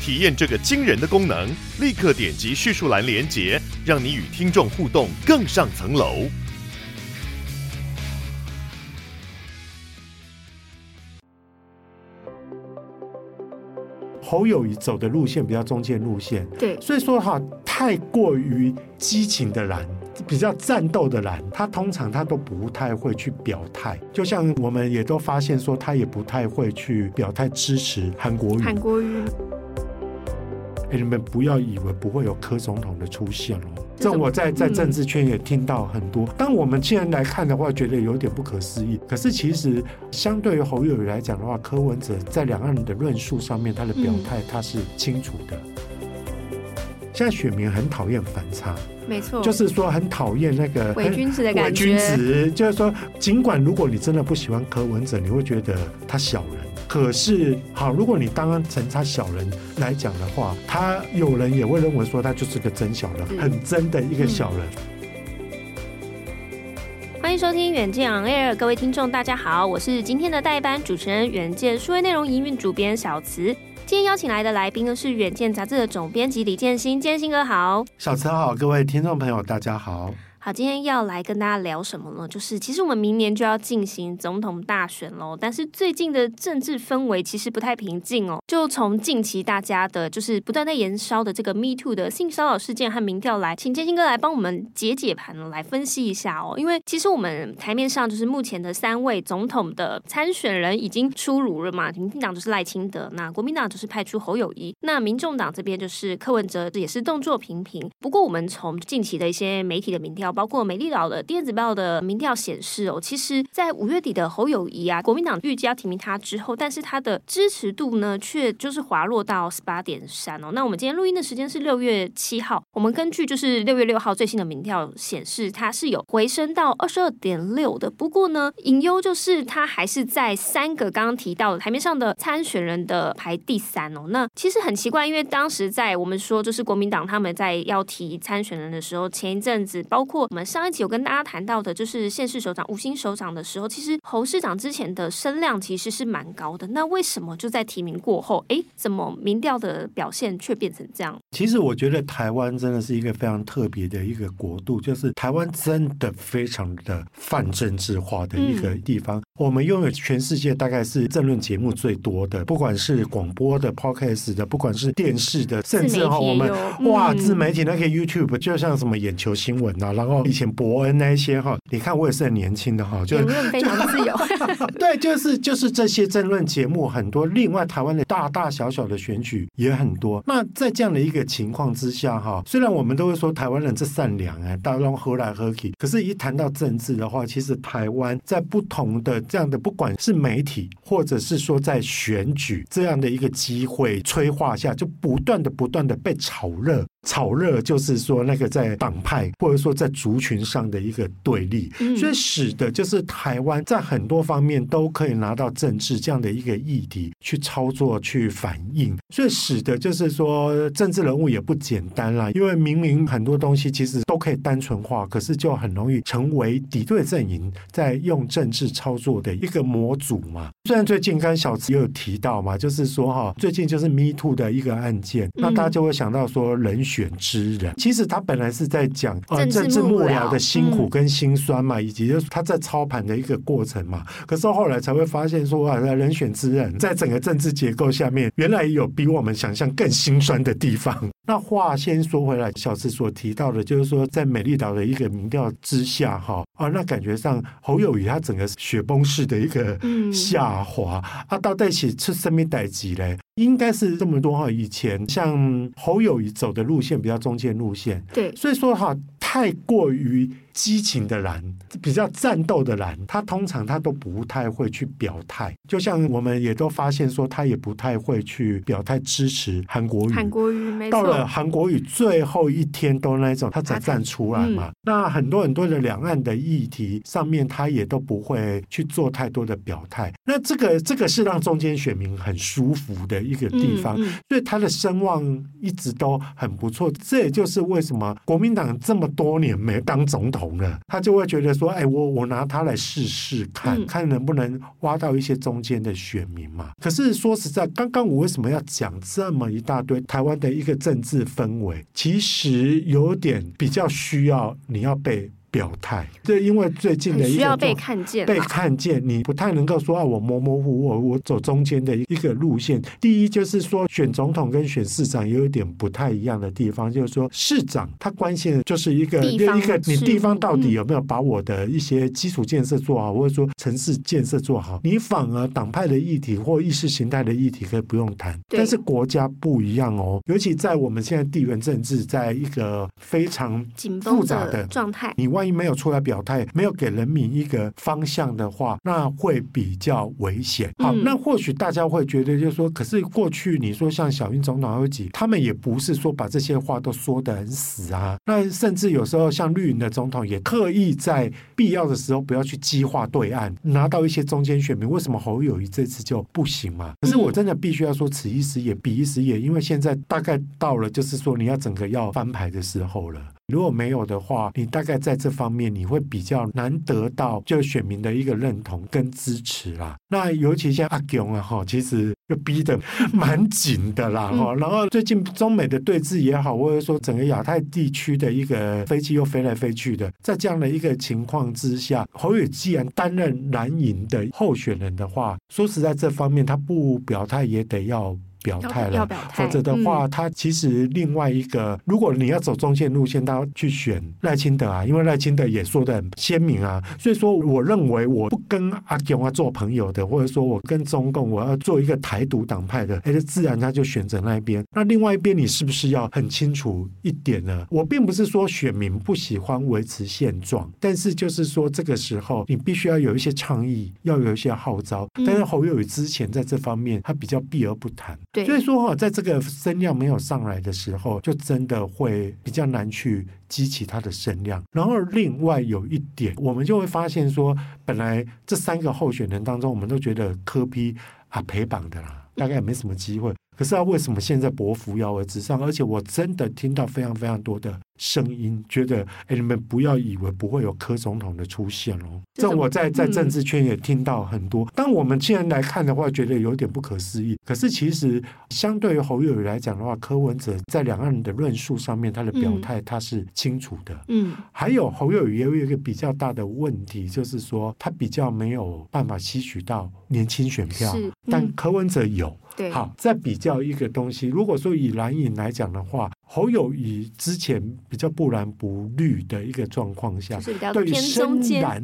体验这个惊人的功能，立刻点击叙述栏连接，让你与听众互动更上层楼。侯友宜走的路线比较中间路线，对，所以说哈，太过于激情的蓝，比较战斗的蓝，他通常他都不太会去表态。就像我们也都发现说，他也不太会去表态支持韩国瑜。韩国瑜，哎，你们不要以为不会有柯总统的出现哦。这我在在政治圈也听到很多。当我们既然来看的话，觉得有点不可思议。可是其实，相对于侯友宜来讲的话，柯文哲在两岸的论述上面，他的表态他是清楚的。现在选民很讨厌反差，没错，就是说很讨厌那个伪君子的感觉。伪君子就是说，尽管如果你真的不喜欢柯文哲，你会觉得他小人。可是，好，如果你当成他小人来讲的话，他有人也会认为说他就是个真小人，很真的一个小人。欢迎收听远见 On Air，各位听众大家好，我是今天的代班主持人远见数位内容营运主编小慈。今天邀请来的来宾呢是远见杂志的总编辑李建新，建新哥好，小慈好，各位听众朋友大家好。好，今天要来跟大家聊什么呢？就是其实我们明年就要进行总统大选喽，但是最近的政治氛围其实不太平静哦。就从近期大家的就是不断在延烧的这个 Me Too 的性骚扰事件和民调来，请建兴哥来帮我们解解盘，来分析一下哦。因为其实我们台面上就是目前的三位总统的参选人已经出炉了嘛，民进党就是赖清德，那国民党就是派出侯友谊，那民众党这边就是柯文哲，也是动作频频。不过我们从近期的一些媒体的民调。包括美丽岛的电子报的民调显示哦，其实，在五月底的侯友谊啊，国民党预计要提名他之后，但是他的支持度呢，却就是滑落到十八点三哦。那我们今天录音的时间是六月七号，我们根据就是六月六号最新的民调显示，他是有回升到二十二点六的。不过呢，隐忧就是他还是在三个刚刚提到的台面上的参选人的排第三哦。那其实很奇怪，因为当时在我们说就是国民党他们在要提参选人的时候，前一阵子包括。我们上一集有跟大家谈到的，就是县市首长、五星首长的时候，其实侯市长之前的声量其实是蛮高的。那为什么就在提名过后，哎，怎么民调的表现却变成这样？其实我觉得台湾真的是一个非常特别的一个国度，就是台湾真的非常的泛政治化的一个地方。嗯、我们拥有全世界大概是政论节目最多的，不管是广播的、Podcast 的，不管是电视的，甚至哈我们、嗯、哇自媒体那个 YouTube，就像什么眼球新闻啊，然后。以前伯恩那些哈，你看我也是很年轻的哈，就言论非常自由。对，就是就是这些争论节目很多，另外台湾的大大小小的选举也很多。那在这样的一个情况之下哈，虽然我们都会说台湾人是善良哎，大家喝来喝去，可是，一谈到政治的话，其实台湾在不同的这样的，不管是媒体或者是说在选举这样的一个机会催化下，就不断的不断的被炒热。炒热就是说那个在党派或者说在族群上的一个对立，所以使得就是台湾在很多方面都可以拿到政治这样的一个议题去操作去反映，所以使得就是说政治人物也不简单啦，因为明明很多东西其实都可以单纯化，可是就很容易成为敌对阵营在用政治操作的一个模组嘛。虽然最近刚刚小慈也有提到嘛，就是说哈，最近就是 Me Too 的一个案件，那大家就会想到说人选。选之人，其实他本来是在讲呃政治幕僚的辛苦跟辛酸嘛，以及就是他在操盘的一个过程嘛。可是后来才会发现说啊，人选之人在整个政治结构下面，原来有比我们想象更辛酸的地方。那话先说回来，小慈所提到的，就是说在美丽岛的一个民调之下，哈啊，那感觉上侯友宜他整个雪崩式的一个下滑，啊，到底是出什么代志嘞？应该是这么多哈，以前像侯友谊走的路线比较中间路线，对，所以说哈，太过于激情的蓝、比较战斗的蓝，他通常他都不太会去表态。就像我们也都发现说，他也不太会去表态支持韩国语。韩国语没错。到了韩国语最后一天都那种，他才站出来嘛。嗯、那很多很多的两岸的议题上面，他也都不会去做太多的表态。那这个这个是让中间选民很舒服的一个地方，嗯嗯、所以他的声望一直都很不错。这也就是为什么国民党这么多年没当总统了，他就会觉得说：“哎，我我拿他来试试看，嗯、看能不能挖到一些中间的选民嘛。”可是说实在，刚刚我为什么要讲这么一大堆台湾的一个政治氛围？其实有点比较需要你要被。表态，对，因为最近的一个需要被看见，被看见，你不太能够说啊，我模模糊糊，我我走中间的一个路线。第一就是说，选总统跟选市长有一点不太一样的地方，就是说市长他关心的就是一个一个你地方到底有没有把我的一些基础建设做好，或者说城市建设做好。你反而党派的议题或意识形态的议题可以不用谈，但是国家不一样哦，尤其在我们现在地缘政治在一个非常复杂的状态，你。万一没有出来表态，没有给人民一个方向的话，那会比较危险。好，那或许大家会觉得，就是说，可是过去你说像小英总统还有几，他们也不是说把这些话都说得很死啊。那甚至有时候像绿营的总统也刻意在必要的时候不要去激化对岸，拿到一些中间选民。为什么侯友谊这次就不行嘛？可是我真的必须要说，此一时也彼一时也，因为现在大概到了就是说你要整个要翻牌的时候了。如果没有的话，你大概在这方面你会比较难得到就选民的一个认同跟支持啦。那尤其像阿勇啊哈，其实就逼得蛮紧的啦哈。然后最近中美的对峙也好，或者说整个亚太地区的一个飞机又飞来飞去的，在这样的一个情况之下，侯友既然担任蓝营的候选人的话，说实在这方面他不表态也得要。表态了，否则的话，嗯、他其实另外一个，如果你要走中线路线，他要去选赖清德啊，因为赖清德也说的很鲜明啊，所以说我认为我不跟阿共啊做朋友的，或者说我跟中共我要做一个台独党派的，哎，自然他就选择那一边。那另外一边，你是不是要很清楚一点呢？我并不是说选民不喜欢维持现状，但是就是说这个时候你必须要有一些倡议，要有一些号召。但是侯友宇之前在这方面他比较避而不谈。所以说哈，在这个声量没有上来的时候，就真的会比较难去激起他的声量。然后另外有一点，我们就会发现说，本来这三个候选人当中，我们都觉得科比啊陪绑的啦，大概也没什么机会。可是他为什么现在伯扶摇而直上？而且我真的听到非常非常多的声音，觉得哎，你们不要以为不会有柯总统的出现哦。这我在在政治圈也听到很多。当我们既然来看的话，觉得有点不可思议。可是其实相对于侯友宜来讲的话，柯文哲在两岸的论述上面，他的表态他是清楚的。嗯，还有侯友宜也有一个比较大的问题，就是说他比较没有办法吸取到年轻选票，但柯文哲有。对好，再比较一个东西。如果说以蓝营来讲的话，侯友宜之前比较不蓝不绿的一个状况下，对于深蓝、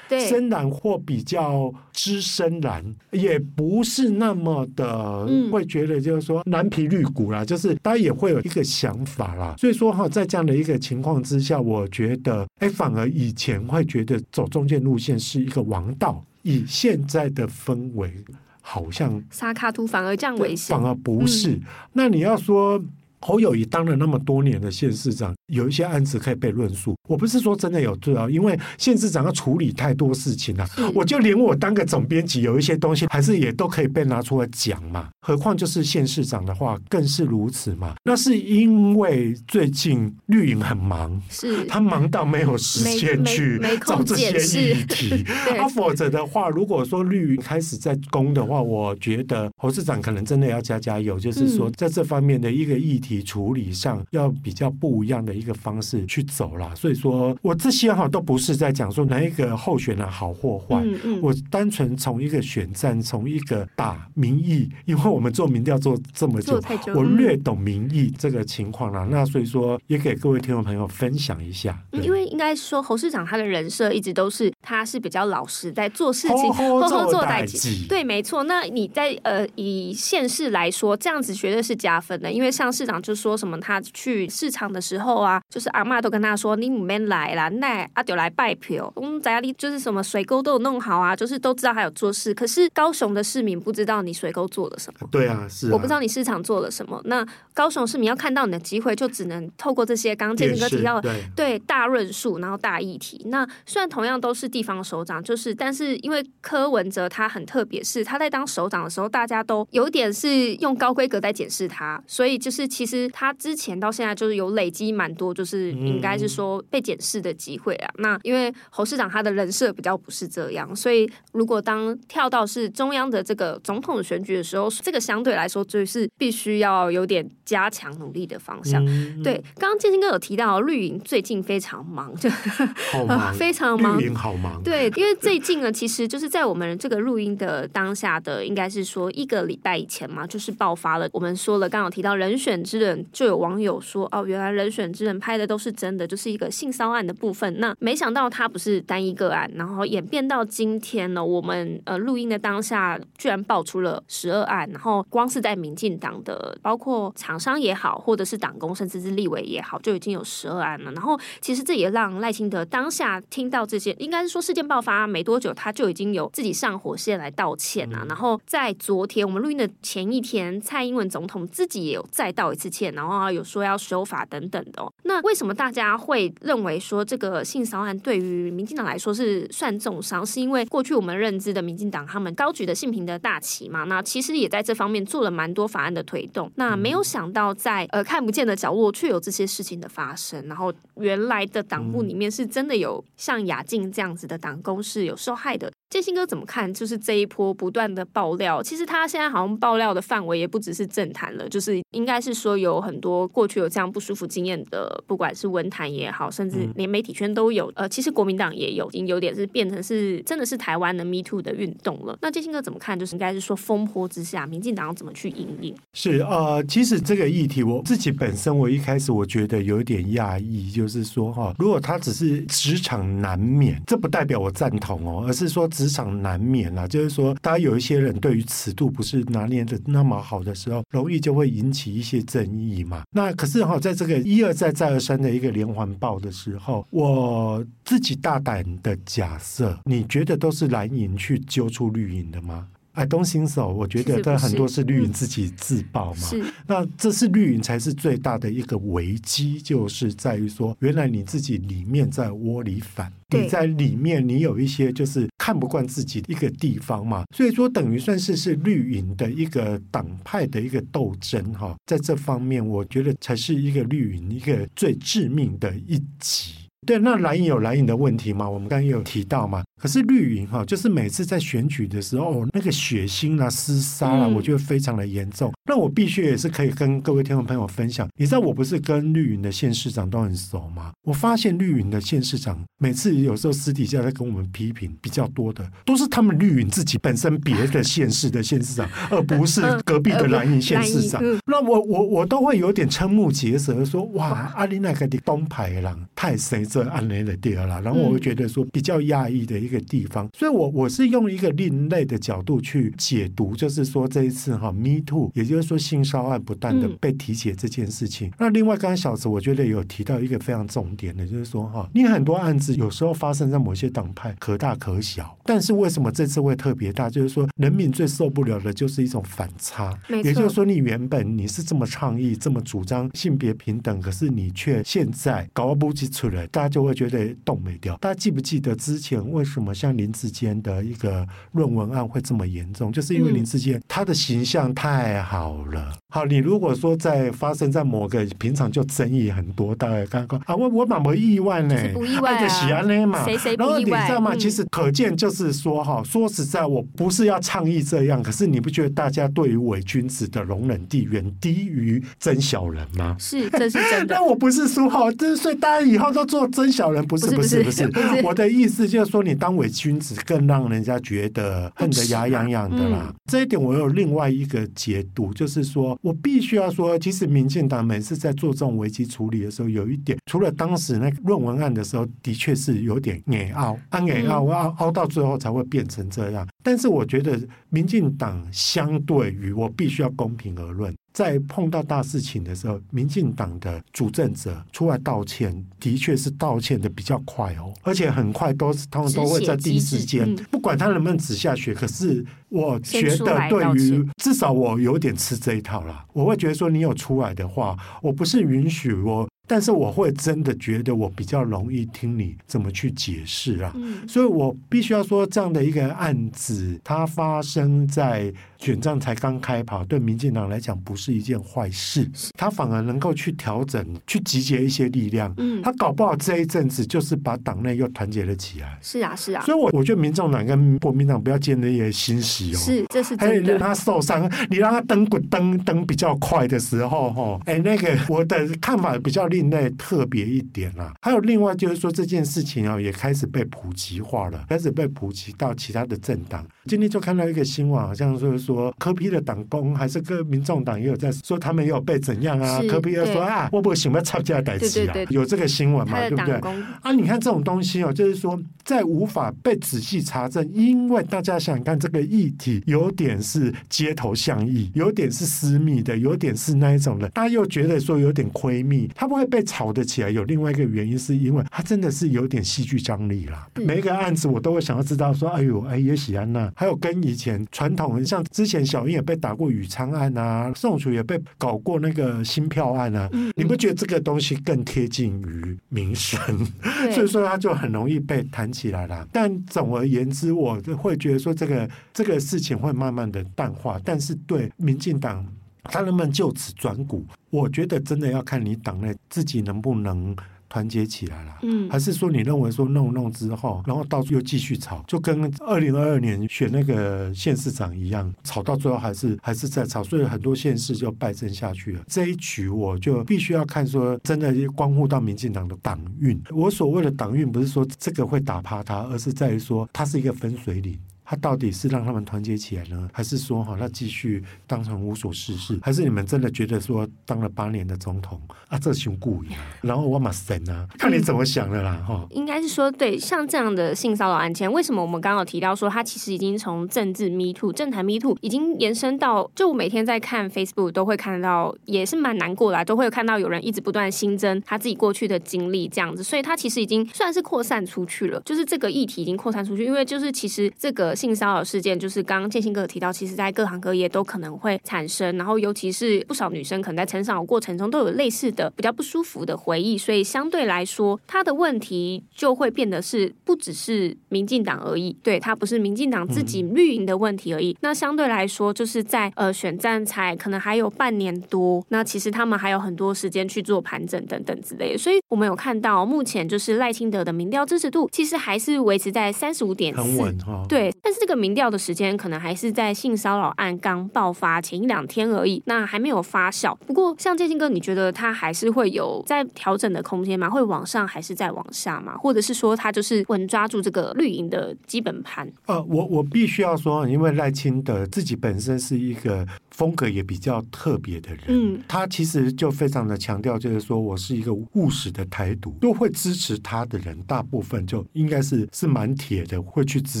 深蓝或比较资深蓝，也不是那么的会觉得就是说蓝皮绿骨啦，就是大家也会有一个想法啦。所以说哈，在这样的一个情况之下，我觉得哎，反而以前会觉得走中间路线是一个王道，以现在的氛围。好像沙卡图反而这样危险，反而不是。嗯、那你要说侯友谊当了那么多年的县市长。有一些案子可以被论述，我不是说真的有罪啊，因为县市长要处理太多事情了，是我就连我当个总编辑，有一些东西还是也都可以被拿出来讲嘛。何况就是县市长的话更是如此嘛。那是因为最近绿营很忙，是他忙到没有时间去找这些议题。他、啊、否则的话，如果说绿营开始在攻的话，我觉得侯市长可能真的要加加油，就是说在这方面的一个议题处理上要比较不一样的。一个方式去走了，所以说我这些哈都不是在讲说哪一个候选人好或坏，嗯嗯、我单纯从一个选战，从一个打民意，因为我们做民调做这么久，久我略懂民意这个情况了，那所以说也给各位听众朋友分享一下。因为应该说侯市长他的人设一直都是他是比较老实，在做事情，好好 做代际。对，没错。那你在呃以县市来说，这样子绝对是加分的，因为像市长就说什么，他去市场的时候啊，就是阿妈都跟他说，你唔免来啦，那阿丢来拜票。嗯，在家里就是什么水沟都有弄好啊，就是都知道他有做事。可是高雄的市民不知道你水沟做了什么。对啊，是啊。我不知道你市场做了什么。那高雄市民要看到你的机会，就只能透过这些刚刚建兴哥提到的对，对大论述，然后大议题。那虽然同样都是地方首长，就是但是因为柯文哲他很特别，是他在当首长的时候，大家都有点是用高规格在检视他，所以就是其实他之前到现在就是有累积蛮多，就是应该是说被检视的机会啊。那因为侯市长他的人设比较不是这样，所以如果当跳到是中央的这个总统选举的时候，这个相对来说就是必须要有点加强努力的方向。对，刚刚建新哥有提到绿营最近非常忙，就好忙，非常忙，绿营好对，因为最近呢，其实就是在我们这个录音的当下的，应该是说一个礼拜以前嘛，就是爆发了。我们说了，刚刚提到人选之人，就有网友说哦，原来人选之人拍的都是真的，就是一个性骚案的部分。那没想到他不是单一个案，然后演变到今天呢，我们呃录音的当下居然爆出了十二案，然后光是在民进党的，包括厂商也好，或者是党工，甚至是立委也好，就已经有十二案了。然后其实这也让赖清德当下听到这些，应该说事件爆发没多久，他就已经有自己上火线来道歉啊。然后在昨天我们录音的前一天，蔡英文总统自己也有再道一次歉，然后有说要修法等等的哦。那为什么大家会认为说这个性骚案对于民进党来说是算重伤？是因为过去我们认知的民进党他们高举的性平的大旗嘛？那其实也在这方面做了蛮多法案的推动。那没有想到在呃看不见的角落却有这些事情的发生。然后原来的党部里面是真的有像雅静这样子的党工是有受害的。建新哥怎么看？就是这一波不断的爆料，其实他现在好像爆料的范围也不只是政坛了，就是应该是说有很多过去有这样不舒服经验的，不管是文坛也好，甚至连媒体圈都有。呃，其实国民党也有，已经有点是变成是真的是台湾的 Me Too 的运动了。那建新哥怎么看？就是应该是说风波之下，民进党要怎么去应应？是呃，其实这个议题我自己本身我一开始我觉得有一点讶异，就是说哈，如果他只是职场难免，这不代表我赞同哦，而是说。职场难免啦，就是说，大家有一些人对于尺度不是拿捏的那么好的时候，容易就会引起一些争议嘛。那可是哈，在这个一而再再而三的一个连环爆的时候，我自己大胆的假设，你觉得都是蓝营去揪出绿营的吗？I don't think so，我觉得这很多是绿营自己自爆嘛。是，那这是绿营才是最大的一个危机，就是在于说，原来你自己里面在窝里反，你在里面你有一些就是看不惯自己的一个地方嘛。所以说，等于算是是绿营的一个党派的一个斗争哈，在这方面，我觉得才是一个绿营一个最致命的一击。对，那蓝营有蓝营的问题嘛？我们刚刚也有提到嘛。可是绿营哈，就是每次在选举的时候，那个血腥啊、厮杀啊，我觉得非常的严重。那我必须也是可以跟各位听众朋友分享。你知道我不是跟绿云的县市长都很熟吗？我发现绿云的县市长每次有时候私底下在跟我们批评比较多的，都是他们绿云自己本身别的县市的县市长，而不是隔壁的蓝营县市长。那我我我都会有点瞠目结舌，说哇，阿里那个的东排郎太谁？这案例的第二了，然后我会觉得说比较讶异的一个地方，所以我我是用一个另类的角度去解读，就是说这一次哈，Me Too，也就是说性骚案不断的被提起这件事情。那另外刚刚小子我觉得有提到一个非常重点的，就是说哈，你很多案子有时候发生在某些党派可大可小，但是为什么这次会特别大？就是说人民最受不了的就是一种反差，也就是说你原本你是这么倡议、这么主张性别平等，可是你却现在搞不起出来。大家就会觉得动没掉。大家记不记得之前为什么像林志坚的一个论文案会这么严重？就是因为林志坚他的形象太好了。好，你如果说在发生在某个平常就争议很多，大概刚刚啊，我我蛮不意外呢，不意外啊，喜安呢嘛，谁谁然后你知道吗？其实可见就是说哈，说实在，我不是要倡议这样，可是你不觉得大家对于伪君子的容忍地远低于真小人吗？是，这是真的。但我不是说哈，这所以大家以后都做。真小人不是不是不是，不是，我的意思就是说，你当伪君子更让人家觉得恨得牙痒痒的啦。这一点我有另外一个解读，苦，就是说我必须要说，其实民进党每次在做这种危机处理的时候，有一点，除了当时那个论文案的时候，的确是有点硬凹，啊硬拗，我拗拗到最后才会变成这样。但是我觉得民进党相对于我必须要公平而论。在碰到大事情的时候，民进党的主政者出来道歉，的确是道歉的比较快哦，而且很快都是他们都会在第一时间，嗯、不管他能不能止下血。可是我觉得，对于至少我有点吃这一套啦，我会觉得说，你有出来的话，我不是允许我。但是我会真的觉得我比较容易听你怎么去解释啊，嗯、所以我必须要说，这样的一个案子，它发生在选战才刚开跑，对民进党来讲不是一件坏事，他反而能够去调整、去集结一些力量。嗯，他搞不好这一阵子就是把党内又团结了起来。是啊，是啊。所以我，我我觉得民众党跟国民党不要建立一些欣喜哦。是，这是真的。还有让他受伤，你让他登滚登登比较快的时候，哈，哎，那个我的看法比较另类特别一点啦，还有另外就是说这件事情啊，也开始被普及化了，开始被普及到其他的政党。今天就看到一个新闻，好像就是说柯 P 的党工还是跟民众党也有在说他们也有被怎样啊？柯 P 又说啊，我不行，我要吵架代志啊，有这个新闻嘛？对不对？啊，你看这种东西哦，就是说在无法被仔细查证，因为大家想看这个议题有点是街头巷议，有点是私密的，有点是那一种的，大家又觉得说有点窥密，他不会被炒。得起来有另外一个原因，是因为他真的是有点戏剧张力啦。每一个案子我都会想要知道说，哎呦，哎也喜安娜，还有跟以前传统，像之前小英也被打过宇昌案啊，宋楚也被搞过那个新票案啊，你不觉得这个东西更贴近于民生？所以说他就很容易被谈起起来了。但总而言之，我会觉得说这个这个事情会慢慢的淡化，但是对民进党。他能不能就此转股？我觉得真的要看你党内自己能不能团结起来了。嗯，还是说你认为说弄弄之后，然后到处又继续吵，就跟二零二二年选那个县市长一样，吵到最后还是还是在吵，所以很多县市就败阵下去了。这一局我就必须要看说，真的关乎到民进党的党运。我所谓的党运，不是说这个会打趴他，而是在于说它是一个分水岭。他到底是让他们团结起来呢，还是说哈，他继续当成无所事事？还是你们真的觉得说当了八年的总统啊，这熊故意，然后我马神啊，看你怎么想的啦哈。应该是说，对，像这样的性骚扰案件，为什么我们刚刚有提到说，他其实已经从政治 Me Too、政坛 Me Too 已经延伸到，就我每天在看 Facebook 都会看到，也是蛮难过的，都会有看到有人一直不断新增他自己过去的经历这样子，所以他其实已经算是扩散出去了，就是这个议题已经扩散出去，因为就是其实这个。性骚扰事件就是刚刚建兴哥提到，其实，在各行各业都可能会产生，然后尤其是不少女生可能在成长的过程中都有类似的比较不舒服的回忆，所以相对来说，他的问题就会变得是不只是民进党而已，对，他不是民进党自己绿营的问题而已。嗯、那相对来说，就是在呃选战才可能还有半年多，那其实他们还有很多时间去做盘整等等之类的。所以我们有看到目前就是赖清德的民调支持度其实还是维持在三十五点四，很稳哈，对。但是这个民调的时间可能还是在性骚扰案刚爆发前一两天而已，那还没有发酵。不过，像建新哥，你觉得他还是会有在调整的空间吗？会往上还是再往下吗？或者是说，他就是稳抓住这个绿营的基本盘？呃，我我必须要说，因为赖清德自己本身是一个风格也比较特别的人，嗯，他其实就非常的强调，就是说我是一个务实的台独，都会支持他的人，大部分就应该是是蛮铁的，会去支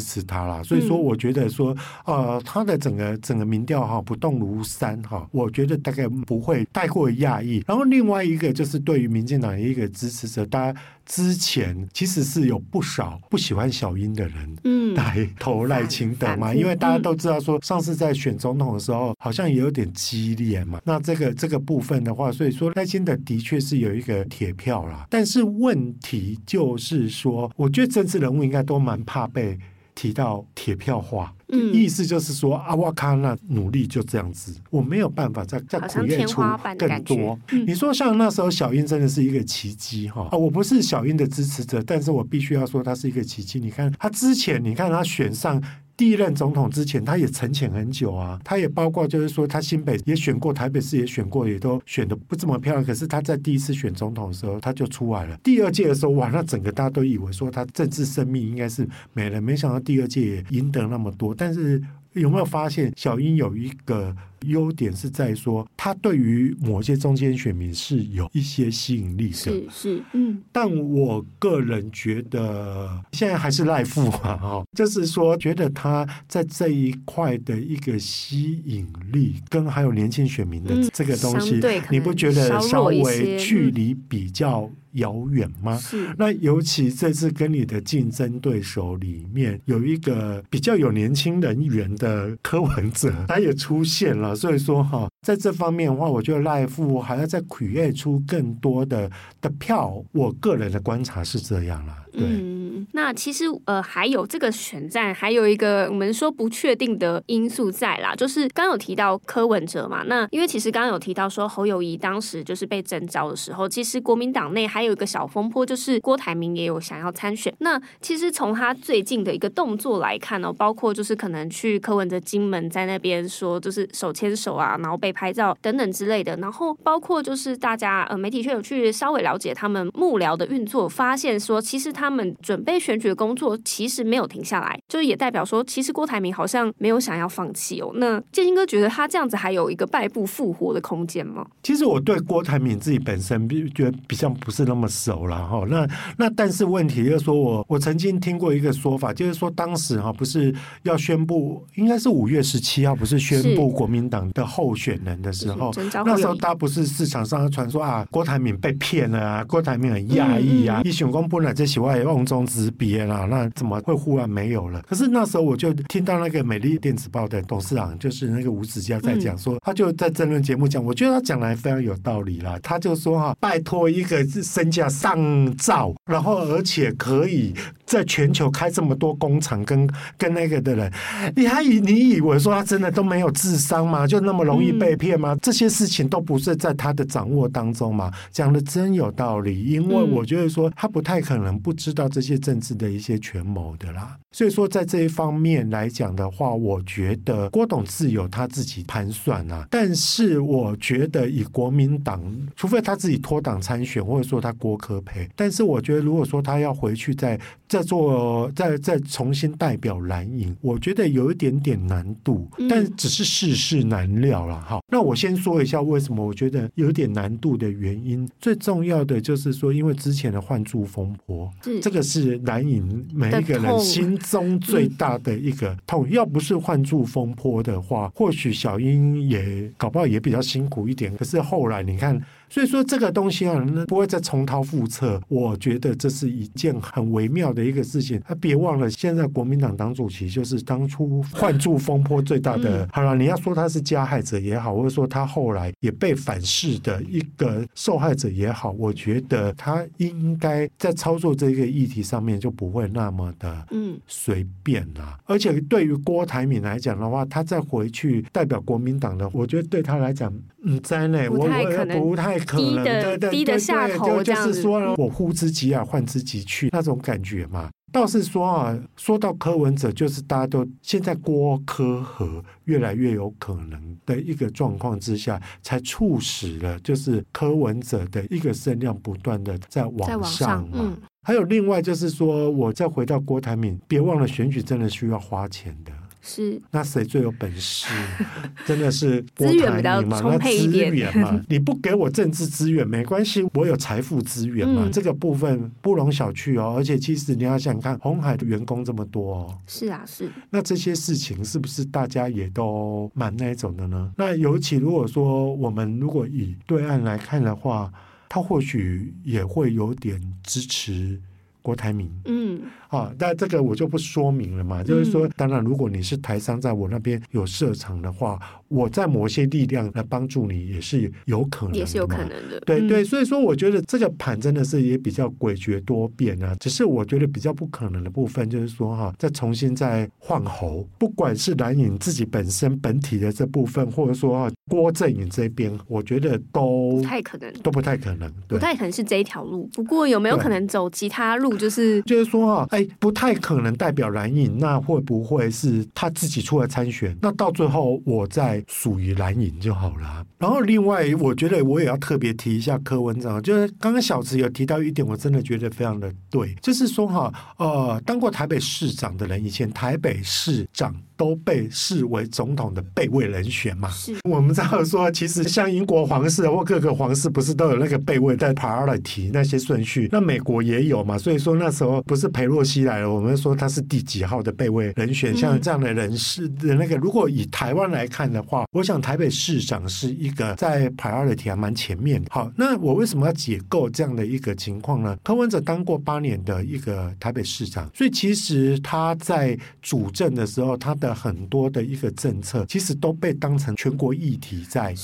持他啦。所以。说，我觉得说，呃，他的整个整个民调哈不动如山哈，我觉得大概不会太过讶异。然后另外一个就是对于民进党的一个支持者，大家之前其实是有不少不喜欢小英的人，嗯，来投赖清德嘛，因为大家都知道说，上次在选总统的时候好像也有点激烈嘛。那这个这个部分的话，所以说赖清德的确是有一个铁票啦。但是问题就是说，我觉得政治人物应该都蛮怕被。提到铁票化，嗯、意思就是说阿瓦卡那努力就这样子，我没有办法再再苦练出更多。嗯、你说像那时候小英真的是一个奇迹哈啊！我不是小英的支持者，但是我必须要说他是一个奇迹。你看他之前，你看他选上。第一任总统之前，他也沉潜很久啊，他也包括就是说，他新北也选过，台北市也选过，也都选的不这么漂亮。可是他在第一次选总统的时候，他就出来了。第二届的时候，哇，那整个大家都以为说他政治生命应该是没了，没想到第二届也赢得那么多。但是有没有发现，小英有一个优点是在说，他对于某些中间选民是有一些吸引力的。是是，嗯。但我个人觉得，现在还是赖富嘛，哈，就是说，觉得他在这一块的一个吸引力，跟还有年轻选民的这个东西，嗯、你不觉得稍微距离比较？遥远吗？是。那尤其这次跟你的竞争对手里面有一个比较有年轻人缘的柯文哲，他也出现了。所以说哈，在这方面的话，我觉得赖副还要再培育出更多的的票。我个人的观察是这样了。对。嗯，那其实呃，还有这个选战，还有一个我们说不确定的因素在啦，就是刚有提到柯文哲嘛。那因为其实刚刚有提到说侯友谊当时就是被征召的时候，其实国民党内还有一个小风波，就是郭台铭也有想要参选。那其实从他最近的一个动作来看呢，包括就是可能去柯文哲金门，在那边说就是手牵手啊，然后被拍照等等之类的。然后包括就是大家呃媒体却有去稍微了解他们幕僚的运作，发现说其实他们准备选举的工作其实没有停下来，就是也代表说其实郭台铭好像没有想要放弃哦。那建新哥觉得他这样子还有一个败部复活的空间吗？其实我对郭台铭自己本身比觉得比较不是。那么熟了哈，那那但是问题就是说我我曾经听过一个说法，就是说当时哈不是要宣布，应该是五月十七号不是宣布国民党的候选人的时候，那时候他不是市场上传说啊郭台铭被骗了啊，郭台铭很讶异啊，一选公布了这喜欢瓮中之鳖啦，那怎么会忽然没有了？可是那时候我就听到那个美丽电子报的董事长，就是那个吴子嘉在讲说，他就在争论节目讲，我觉得他讲来非常有道理啦，他就说哈，拜托一个身价上兆，然后而且可以在全球开这么多工厂，跟跟那个的人，你还以你以为说他真的都没有智商吗？就那么容易被骗吗？嗯、这些事情都不是在他的掌握当中嘛？讲的真有道理，因为我觉得说他不太可能不知道这些政治的一些权谋的啦。所以说在这一方面来讲的话，我觉得郭董自有他自己盘算啊。但是我觉得以国民党，除非他自己脱党参选，或者说他郭。科培，但是我觉得，如果说他要回去再再做，再再重新代表蓝营，我觉得有一点点难度，但只是世事难料了哈。那我先说一下为什么我觉得有点难度的原因，最重要的就是说，因为之前的换柱风波，这个是蓝营每一个人心中最大的一个痛。要不是换柱风波的话，或许小英也搞不好也比较辛苦一点。可是后来你看。所以说这个东西啊，不会再重蹈覆辙。我觉得这是一件很微妙的一个事情。他别忘了，现在国民党党主席就是当初换住风波最大的。好了，你要说他是加害者也好，或者说他后来也被反噬的一个受害者也好，我觉得他应该在操作这个议题上面就不会那么的嗯随便啦。而且对于郭台铭来讲的话，他再回去代表国民党的，我觉得对他来讲，嗯，在内我我不太。可能低的低的下头这样子，就是说呢，我呼之即来，唤之即去那种感觉嘛。倒是说啊，说到柯文哲，就是大家都现在郭柯和越来越有可能的一个状况之下，才促使了就是柯文哲的一个声量不断的在往上嘛。嗯、还有另外就是说，我再回到郭台铭，别忘了选举真的需要花钱的。是，那谁最有本事？真的是资源比较充沛一点。那资源嘛，你不给我政治资源没关系，我有财富资源嘛，嗯、这个部分不容小觑哦。而且其实你要想看，红海的员工这么多哦。是啊，是。那这些事情是不是大家也都蛮那种的呢？那尤其如果说我们如果以对岸来看的话，他或许也会有点支持郭台铭。嗯。啊，那这个我就不说明了嘛。就是说，当然，如果你是台商，在我那边有设厂的话，我在某些力量来帮助你，也是有可能，也是有可能的。对对，所以说，我觉得这个盘真的是也比较诡谲多变啊。只是我觉得比较不可能的部分，就是说哈，再重新再换候，不管是蓝影自己本身本体的这部分，或者说啊郭正宇这边，我觉得都不太可能，都不太可能，不太可能是这一条路。不过有没有可能走其他路？就是就是说哈。不太可能代表蓝营，那会不会是他自己出来参选？那到最后我再属于蓝营就好了。然后另外，我觉得我也要特别提一下柯文哲，就是刚刚小池有提到一点，我真的觉得非常的对，就是说哈，呃，当过台北市长的人，以前台北市长。都被视为总统的备位人选嘛？是我们知道说，其实像英国皇室或各个皇室，不是都有那个备位在 priority 那些顺序？那美国也有嘛？所以说那时候不是裴洛西来了，我们说他是第几号的备位人选？像这样的人士的那个，如果以台湾来看的话，我想台北市长是一个在 priority 还蛮前面。好，那我为什么要解构这样的一个情况呢？柯文哲当过八年的一个台北市长，所以其实他在主政的时候，他的很多的一个政策，其实都被当成全国议题在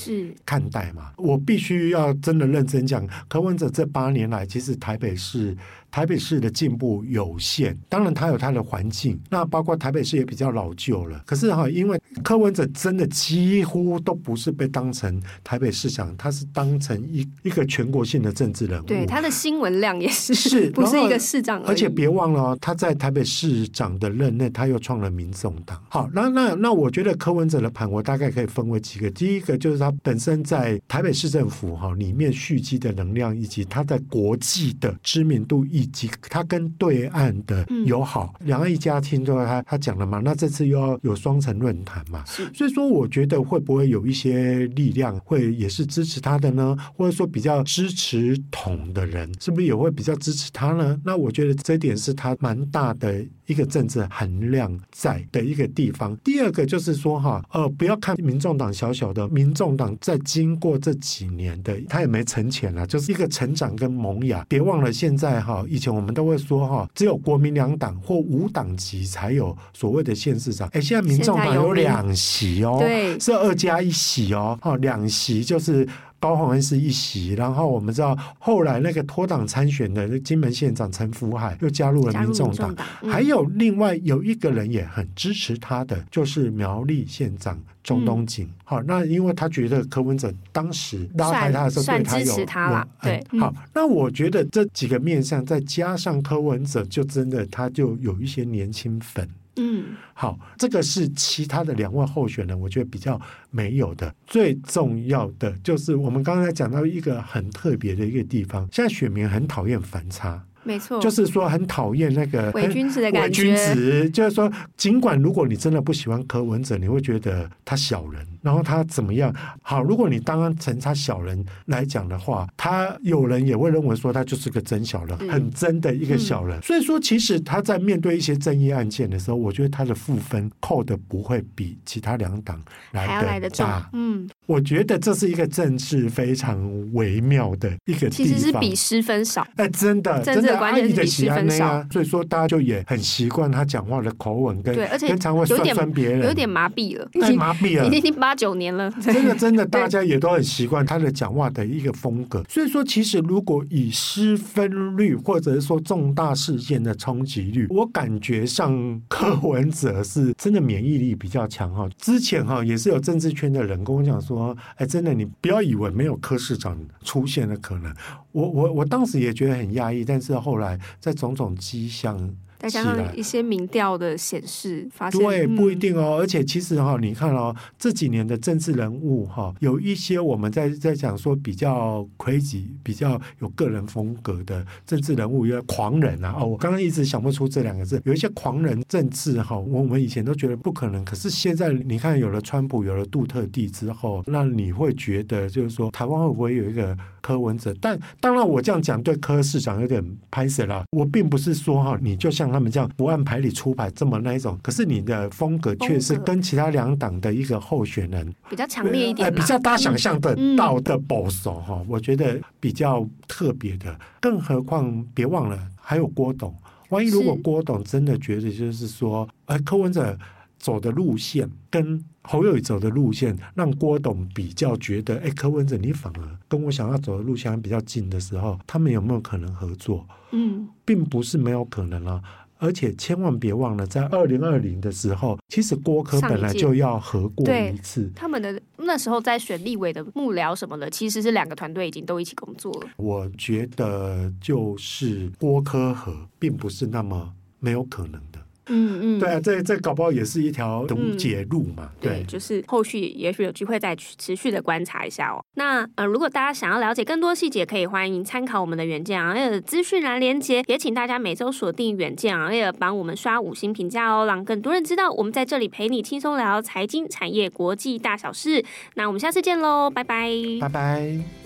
看待嘛。我必须要真的认真讲，柯文哲这八年来，其实台北市。台北市的进步有限，当然它有它的环境，那包括台北市也比较老旧了。可是哈，因为柯文哲真的几乎都不是被当成台北市长，他是当成一一个全国性的政治人物。对，他的新闻量也是是不是一个市长而？而且别忘了，他在台北市长的任内，他又创了民众党。好，那那那，我觉得柯文哲的盘，我大概可以分为几个。第一个就是他本身在台北市政府哈里面蓄积的能量，以及他在国际的知名度一。以及他跟对岸的友好，两岸一家亲，都他他讲了嘛？那这次又要有双城论坛嘛？所以说，我觉得会不会有一些力量会也是支持他的呢？或者说比较支持统的人，是不是也会比较支持他呢？那我觉得这点是他蛮大的一个政治含量在的一个地方。第二个就是说哈，呃，不要看民众党小小的，民众党在经过这几年的，他也没沉潜了，就是一个成长跟萌芽。别忘了现在哈。以前我们都会说哈，只有国民两党或五党籍才有所谓的县市长。哎，现在民众党有两席哦，对，是二加一席哦，哈，两席就是高虹安是一席，然后我们知道后来那个脱党参选的金门县长陈福海又加入了民众党，还有另外有一个人也很支持他的，就是苗栗县长。钟东锦，好，那因为他觉得柯文哲当时拉开他的时候，对他有，支持他了，对，好，那我觉得这几个面向再加上柯文哲，就真的他就有一些年轻粉，嗯，好，这个是其他的两位候选人，我觉得比较没有的。最重要的就是我们刚才讲到一个很特别的一个地方，现在选民很讨厌反差。没错，就是说很讨厌那个伪君子的感觉。伪君子就是说，尽管如果你真的不喜欢柯文哲，你会觉得他小人，然后他怎么样？好，如果你当成他小人来讲的话，他有人也会认为说他就是个真小人，很真的一个小人。嗯、所以说，其实他在面对一些争议案件的时候，我觉得他的负分扣的不会比其他两党来的大。嗯，我觉得这是一个政治非常微妙的一个地方，其实是比失分少。哎，真的，真的。关键是比失分少，所以说大家就也很习惯他讲话的口吻跟，对，而且经常会酸酸别人，有点麻痹了，太麻痹了，已经八九年了，真的真的，大家也都很习惯他的讲话的一个风格。所以说，其实如果以失分率或者是说重大事件的冲击率，我感觉上柯文哲是真的免疫力比较强哈。之前哈也是有政治圈的人跟我讲说，哎，真的你不要以为没有柯市长出现的可能。我我我当时也觉得很压抑，但是。后来，在种种迹象。再加上一些民调的显示，发现对不一定哦。而且其实哈，你看哦，这几年的政治人物哈，有一些我们在在讲说比较 crazy、比较有个人风格的政治人物，有狂人啊。哦，我刚刚一直想不出这两个字。有一些狂人政治哈，我们以前都觉得不可能，可是现在你看，有了川普，有了杜特地之后，那你会觉得就是说，台湾会不会有一个柯文哲？但当然，我这样讲对柯市长有点拍死了。我并不是说哈，你就像。像他们这样不按牌理出牌这么那一种，可是你的风格却是跟其他两党的一个候选人比较强烈一点，比较大家想象的到的保守哈，我觉得比较特别的。更何况别忘了还有郭董，万一如果郭董真的觉得就是说，哎，柯文哲走的路线跟侯友宜走的路线，让郭董比较觉得，哎，柯文哲你反而跟我想要走的路线还比较近的时候，他们有没有可能合作？嗯，并不是没有可能了。而且千万别忘了，在二零二零的时候，其实郭柯本来就要合过一次。他们的那时候在选立委的幕僚什么的，其实是两个团队已经都一起工作了。我觉得就是郭柯合并不是那么没有可能的。嗯嗯，对啊，这这搞不好也是一条无解路嘛。嗯、对，对，就是后续也许有机会再持续的观察一下哦。那呃，如果大家想要了解更多细节，可以欢迎参考我们的远见 on air 的资讯栏连接，也请大家每周锁定远见 on air 帮我们刷五星评价哦，让更多人知道我们在这里陪你轻松聊财经、产业、国际大小事。那我们下次见喽，拜拜，拜拜。